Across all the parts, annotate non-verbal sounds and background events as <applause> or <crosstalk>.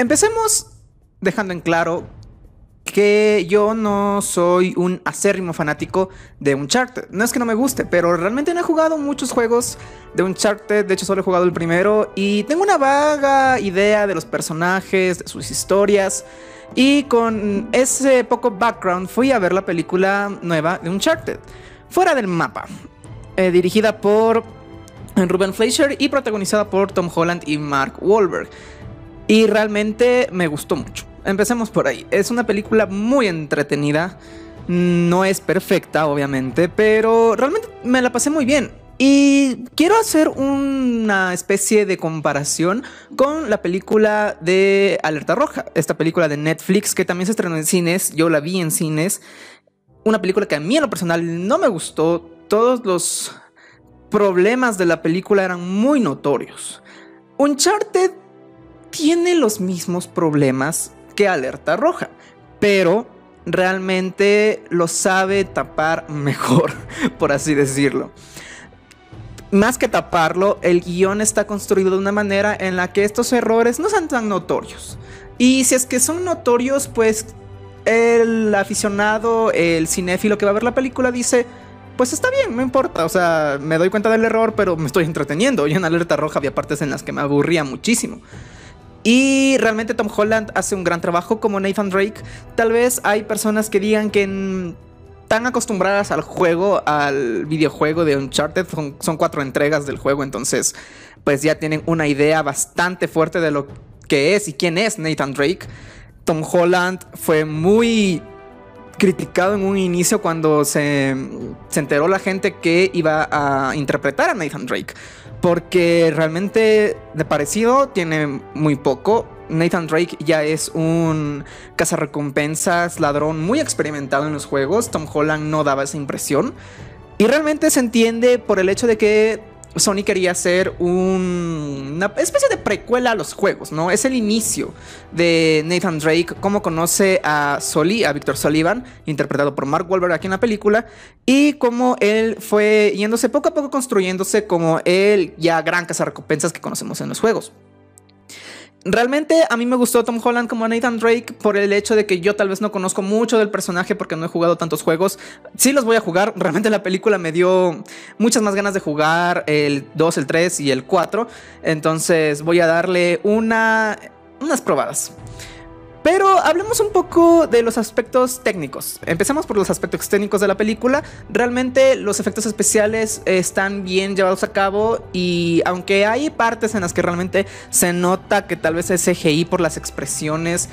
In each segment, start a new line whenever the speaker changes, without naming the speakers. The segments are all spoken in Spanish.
Empecemos dejando en claro que yo no soy un acérrimo fanático de Uncharted. No es que no me guste, pero realmente no he jugado muchos juegos de Uncharted. De hecho, solo he jugado el primero y tengo una vaga idea de los personajes, de sus historias. Y con ese poco background fui a ver la película nueva de Uncharted, fuera del mapa, eh, dirigida por Ruben Fleischer y protagonizada por Tom Holland y Mark Wahlberg. Y realmente me gustó mucho. Empecemos por ahí. Es una película muy entretenida. No es perfecta, obviamente, pero realmente me la pasé muy bien. Y quiero hacer una especie de comparación con la película de Alerta Roja, esta película de Netflix que también se estrenó en cines, yo la vi en cines, una película que a mí en lo personal no me gustó, todos los problemas de la película eran muy notorios. Uncharted tiene los mismos problemas que Alerta Roja, pero realmente lo sabe tapar <laughs> mejor, por así decirlo más que taparlo, el guion está construido de una manera en la que estos errores no sean tan notorios. Y si es que son notorios, pues el aficionado, el cinéfilo que va a ver la película dice, pues está bien, no importa, o sea, me doy cuenta del error, pero me estoy entreteniendo. Y en Alerta Roja había partes en las que me aburría muchísimo. Y realmente Tom Holland hace un gran trabajo como Nathan Drake. Tal vez hay personas que digan que tan acostumbradas al juego, al videojuego de Uncharted, son, cuatro entregas del juego, entonces pues ya tienen una idea bastante fuerte de lo que es y quién es Nathan Drake. Tom Holland fue muy criticado en un inicio cuando se, se enteró la gente que iba a interpretar a Nathan Drake, porque realmente de parecido tiene muy poco Nathan Drake ya es un cazarrecompensas ladrón muy experimentado en los juegos. Tom Holland no daba esa impresión. Y realmente se entiende por el hecho de que Sony quería hacer una especie de precuela a los juegos, ¿no? Es el inicio de Nathan Drake, cómo conoce a Soli, a Victor Sullivan, interpretado por Mark Wahlberg aquí en la película, y cómo él fue yéndose poco a poco construyéndose como el ya gran cazarrecompensas que conocemos en los juegos. Realmente a mí me gustó Tom Holland como Nathan Drake por el hecho de que yo tal vez no conozco mucho del personaje porque no he jugado tantos juegos. Sí los voy a jugar, realmente la película me dio muchas más ganas de jugar el 2, el 3 y el 4. Entonces voy a darle una, unas probadas. Pero hablemos un poco de los aspectos técnicos. Empecemos por los aspectos técnicos de la película. Realmente los efectos especiales están bien llevados a cabo y aunque hay partes en las que realmente se nota que tal vez es CGI por las expresiones,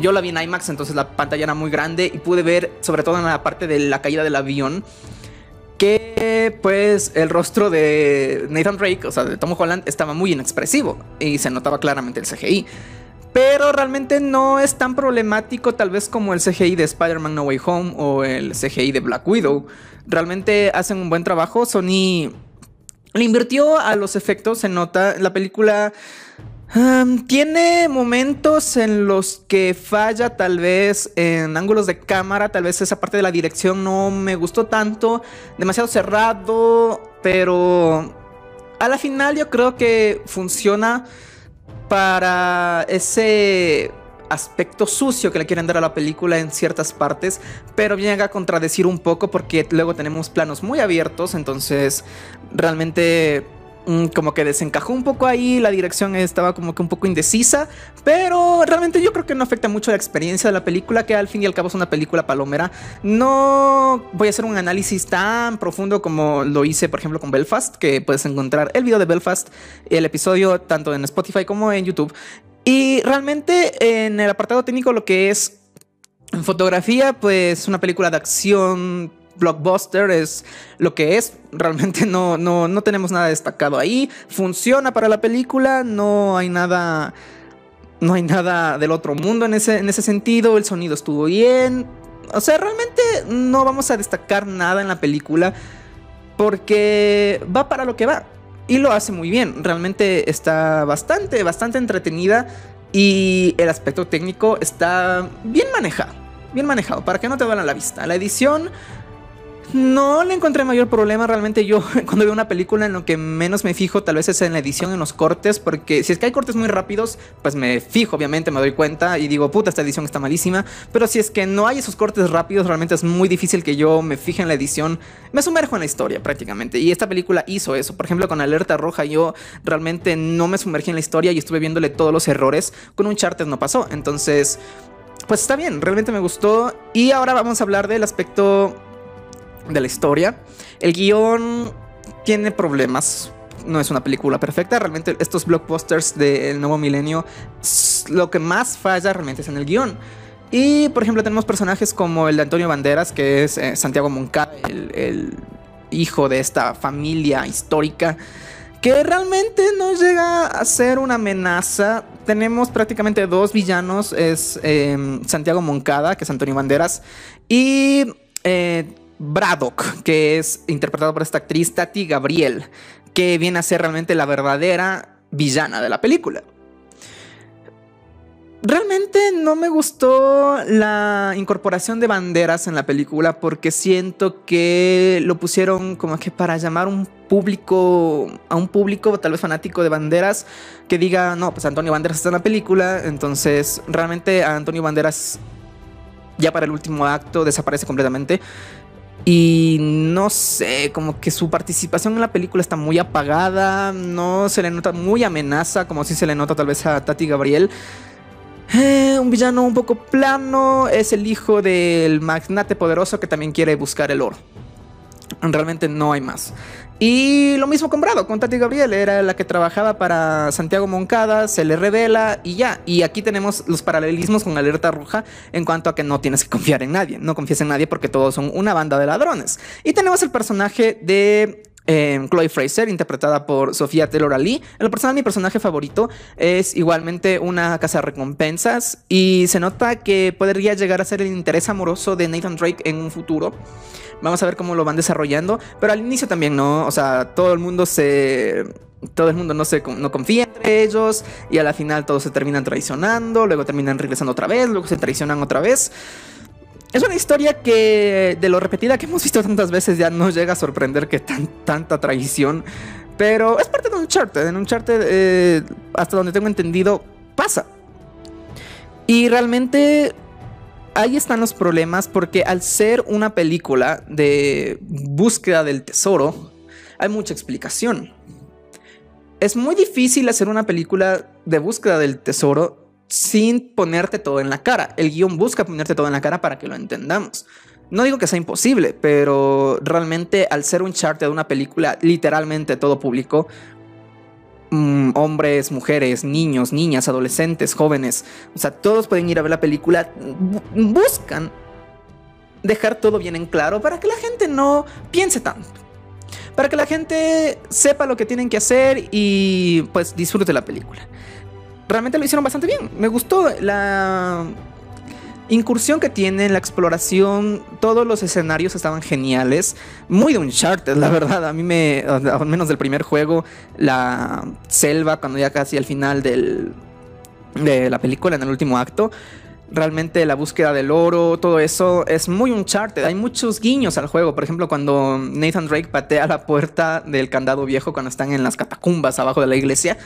yo la vi en IMAX, entonces la pantalla era muy grande y pude ver sobre todo en la parte de la caída del avión que pues el rostro de Nathan Drake, o sea, de Tom Holland, estaba muy inexpresivo y se notaba claramente el CGI. Pero realmente no es tan problemático tal vez como el CGI de Spider-Man No Way Home o el CGI de Black Widow. Realmente hacen un buen trabajo. Sony le invirtió a los efectos, se nota. La película tiene momentos en los que falla tal vez en ángulos de cámara, tal vez esa parte de la dirección no me gustó tanto, demasiado cerrado, pero a la final yo creo que funciona para ese aspecto sucio que le quieren dar a la película en ciertas partes, pero llega a contradecir un poco porque luego tenemos planos muy abiertos, entonces realmente como que desencajó un poco ahí, la dirección estaba como que un poco indecisa, pero realmente yo creo que no afecta mucho la experiencia de la película, que al fin y al cabo es una película palomera. No voy a hacer un análisis tan profundo como lo hice, por ejemplo, con Belfast, que puedes encontrar el video de Belfast, el episodio tanto en Spotify como en YouTube. Y realmente en el apartado técnico lo que es fotografía, pues una película de acción blockbuster es lo que es. Realmente no, no, no tenemos nada destacado ahí. Funciona para la película, no hay nada. No hay nada del otro mundo en ese, en ese sentido. El sonido estuvo bien. O sea, realmente no vamos a destacar nada en la película. Porque va para lo que va. Y lo hace muy bien. Realmente está bastante, bastante entretenida. Y el aspecto técnico está bien manejado. Bien manejado, para que no te a la vista. La edición No le encontré mayor problema. Realmente yo <laughs> cuando veo una película en lo que menos me fijo tal vez es en la edición, en los cortes, porque si es que hay cortes muy rápidos, pues me fijo, obviamente, me doy cuenta y digo, puta, esta edición está malísima. Pero si es que no hay esos cortes rápidos, realmente es muy difícil que yo me fije en la edición. Me sumerjo en la historia prácticamente. Y esta película hizo eso. Por ejemplo, con Alerta Roja yo realmente no me sumergí en la historia y estuve viéndole todos los errores. Con un charter no pasó. Entonces... Pues está bien, realmente me gustó. Y ahora vamos a hablar del aspecto de la historia. El guion tiene problemas. No es una película perfecta. Realmente estos blockbusters del nuevo milenio, lo que más falla realmente es en el guion. Y por ejemplo tenemos personajes como el de Antonio Banderas, que es eh, Santiago Moncada, el, hijo de esta familia histórica, que realmente no llega a ser una amenaza. Tenemos prácticamente dos villanos, es em, Santiago Moncada, que es Antonio Banderas, y eh, Braddock, que es interpretado por esta actriz Tati Gabriel, que viene a ser realmente la verdadera villana de la película. Realmente no me gustó la incorporación de banderas en la película porque siento que lo pusieron como que para llamar un público, a un público tal vez fanático de banderas que diga, no, pues Antonio Banderas está en la película, entonces realmente a Antonio Banderas ya para el último acto desaparece completamente. Y no sé, como que su participación en la película está muy apagada, no se le nota muy amenaza, como si se le nota tal vez a Tati Gabriel. Eh, un villano un poco plano, es el hijo del magnate poderoso que también quiere buscar el oro. Realmente no hay más. Y lo mismo con Brado, con Tati Gabriel, era la que trabajaba para Santiago Moncada, se le revela y ya. Y aquí tenemos los paralelismos con Alerta Roja en cuanto a que no tienes que confiar en nadie, no confíes en nadie porque todos son una banda de ladrones. Y tenemos el personaje de eh, Chloe Fraser, interpretada por Sofía Taylor Ali. En lo mi personaje favorito es igualmente una casa de recompensas y se nota que podría llegar a ser el interés amoroso de Nathan Drake en un futuro. Vamos a ver cómo lo van desarrollando. Pero al inicio también, ¿no? O sea, todo el mundo se. Todo el mundo no, se, no confía entre ellos. Y a la final todos se terminan traicionando. Luego terminan regresando otra vez. Luego se traicionan otra vez. Es una historia que, de lo repetida que hemos visto tantas veces, ya no llega a sorprender que tan, tanta traición. Pero es parte de un charter. En un charter, eh, hasta donde tengo entendido, pasa. Y realmente ahí están los problemas porque al ser una película de búsqueda del tesoro, hay mucha explicación. Es muy difícil hacer una película de búsqueda del tesoro sin ponerte todo en la cara. El guion busca ponerte todo en la cara para que lo entendamos. No digo que sea imposible, pero realmente al ser un chart de una película literalmente todo público, Mm, hombres, mujeres, niños, niñas, adolescentes, jóvenes, o sea, todos pueden ir a ver la película, buscan dejar todo bien en claro para que la gente no piense tanto. Para que la gente sepa lo que tienen que hacer y pues disfrute la película. Realmente lo hicieron bastante bien. Me gustó la incursión que tiene, la exploración, todos los escenarios estaban geniales. Muy de Uncharted, la verdad. A mí me, al menos del primer juego, la selva, cuando ya casi al final de la película, en el último acto. Realmente la búsqueda del oro, todo eso es muy Uncharted. Hay muchos guiños al juego. Por ejemplo, cuando Nathan Drake patea la puerta del candado viejo cuando están en las catacumbas abajo de la iglesia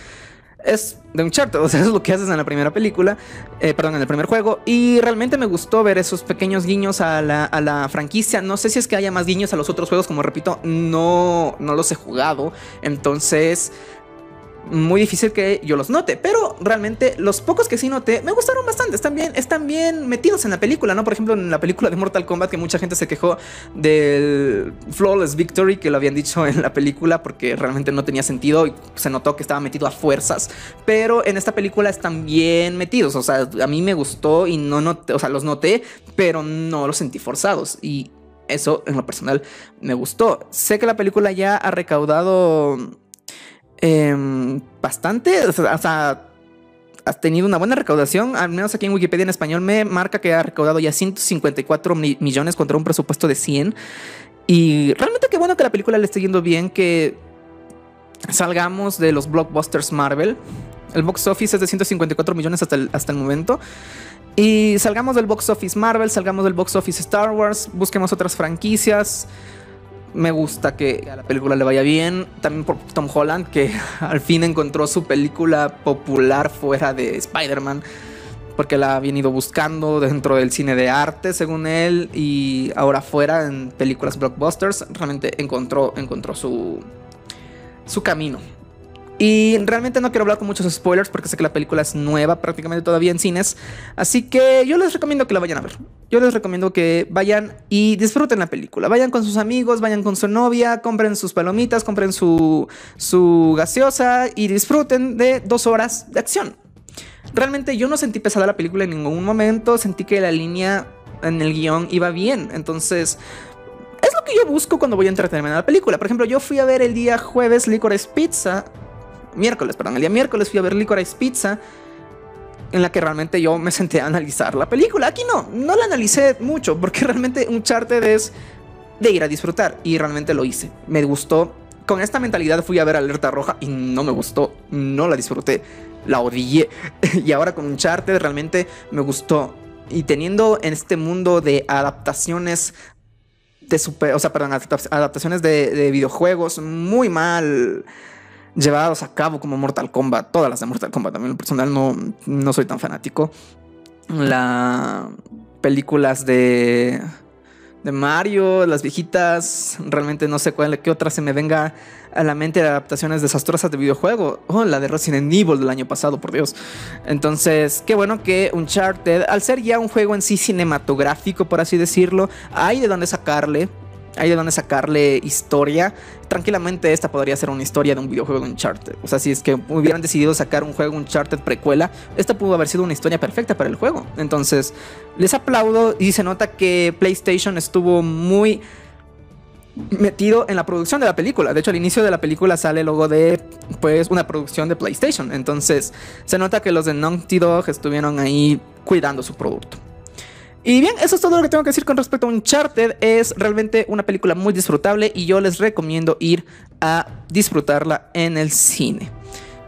es de un charter, o sea, <laughs> es lo que haces en la primera película, eh, perdón, en el primer juego, y realmente me gustó ver esos pequeños guiños a la, a la, franquicia, no sé si es que haya más guiños a los otros juegos, como repito, no, no los he jugado, entonces muy difícil que yo los note, pero realmente los pocos que sí noté me gustaron bastante, están bien, están bien metidos en la película, ¿no? Por ejemplo, en la película de Mortal Kombat que mucha gente se quejó del Flawless Victory que lo habían dicho en la película porque realmente no tenía sentido y se notó que estaba metido a fuerzas, pero en esta película están bien metidos, o sea, a mí me gustó y no noté, o sea, los noté, pero no los sentí forzados y eso en lo personal me gustó. Sé que la película ya ha recaudado Em, bastante, o sea, has tenido una buena recaudación, al menos aquí en Wikipedia en español me marca que ha recaudado ya 154 millones contra un presupuesto de 100. Y realmente qué bueno que la película le esté yendo bien, que salgamos de los blockbusters Marvel. El box office es de 154 millones hasta el, hasta el momento. Y salgamos del box office Marvel, salgamos del box office Star Wars, busquemos otras franquicias. Me gusta que a la película le vaya bien. También por Tom Holland, que <laughs> al fin encontró su película popular fuera de Spider-Man. Porque la ha venido buscando dentro del cine de arte, según él. Y ahora fuera en películas blockbusters. Realmente encontró, encontró su, su camino. Y realmente no quiero hablar con muchos spoilers porque sé que la película es nueva prácticamente todavía en cines. Así que yo les recomiendo que la vayan a ver. Yo les recomiendo que vayan y disfruten la película. Vayan con sus amigos, vayan con su novia, compren sus palomitas, compren su, su gaseosa y disfruten de dos horas de acción. Realmente yo no sentí pesada la película en ningún momento. Sentí que la línea en el guion iba bien. Entonces, es lo que yo busco cuando voy a entretenerme en la película. Por ejemplo, yo fui a ver el día jueves Licorice Pizza miércoles, perdón, el día miércoles fui a ver Licorice Pizza, en la que realmente yo me senté a analizar la película. Aquí no, no la analicé mucho, porque <laughs> realmente un charter es de ir a disfrutar, y realmente lo hice. Me gustó. Con esta mentalidad fui a ver Alerta Roja y no me gustó, no la disfruté, la odié. <laughs> y ahora con un charter realmente me gustó. Y teniendo en este mundo de adaptaciones de super, o sea, perdón, adaptaciones de videojuegos muy mal llevados a cabo como Mortal Kombat, todas las de Mortal Kombat, también en personal no, no soy tan fanático. Las películas de, de Mario, las viejitas, realmente no sé cuál, qué otra se me venga a la mente de adaptaciones desastrosas de videojuego. Oh, la de Resident Evil del año pasado, por Dios. Entonces, qué bueno que Uncharted, al ser ya un juego en sí cinematográfico, por así decirlo, hay de dónde sacarle hay de dónde sacarle historia. Tranquilamente esta podría ser una historia de un videojuego de Uncharted. O sea, si es que hubieran decidido sacar un juego Uncharted precuela, esta pudo haber sido una historia perfecta para el juego. Entonces, les aplaudo y se nota que PlayStation estuvo muy metido en la producción de la película. De hecho, al inicio de la película sale el logo de pues una producción de PlayStation. Entonces, se nota que los de Naughty Dog estuvieron ahí cuidando su producto. Y bien, eso es todo lo que tengo que decir con respecto a Uncharted. Es realmente una película muy disfrutable y yo les recomiendo ir a disfrutarla en el cine.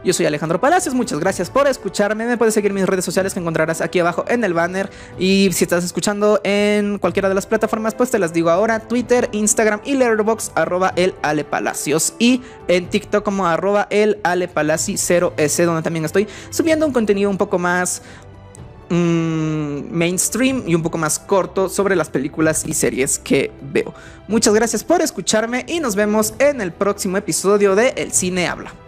Yo soy Alejandro Palacios, muchas gracias por escucharme. Me puedes seguir mis redes sociales que encontrarás aquí abajo en el banner. Y si estás escuchando en cualquiera de las plataformas, pues te las digo ahora: Twitter, Instagram y Letterboxd, arroba el Ale Palacios. Y en TikTok como arroba el Ale 0S, donde también estoy subiendo un contenido un poco más mainstream y un poco más corto sobre las películas y series que veo. Muchas gracias por escucharme y nos vemos en el próximo episodio de El Cine Habla.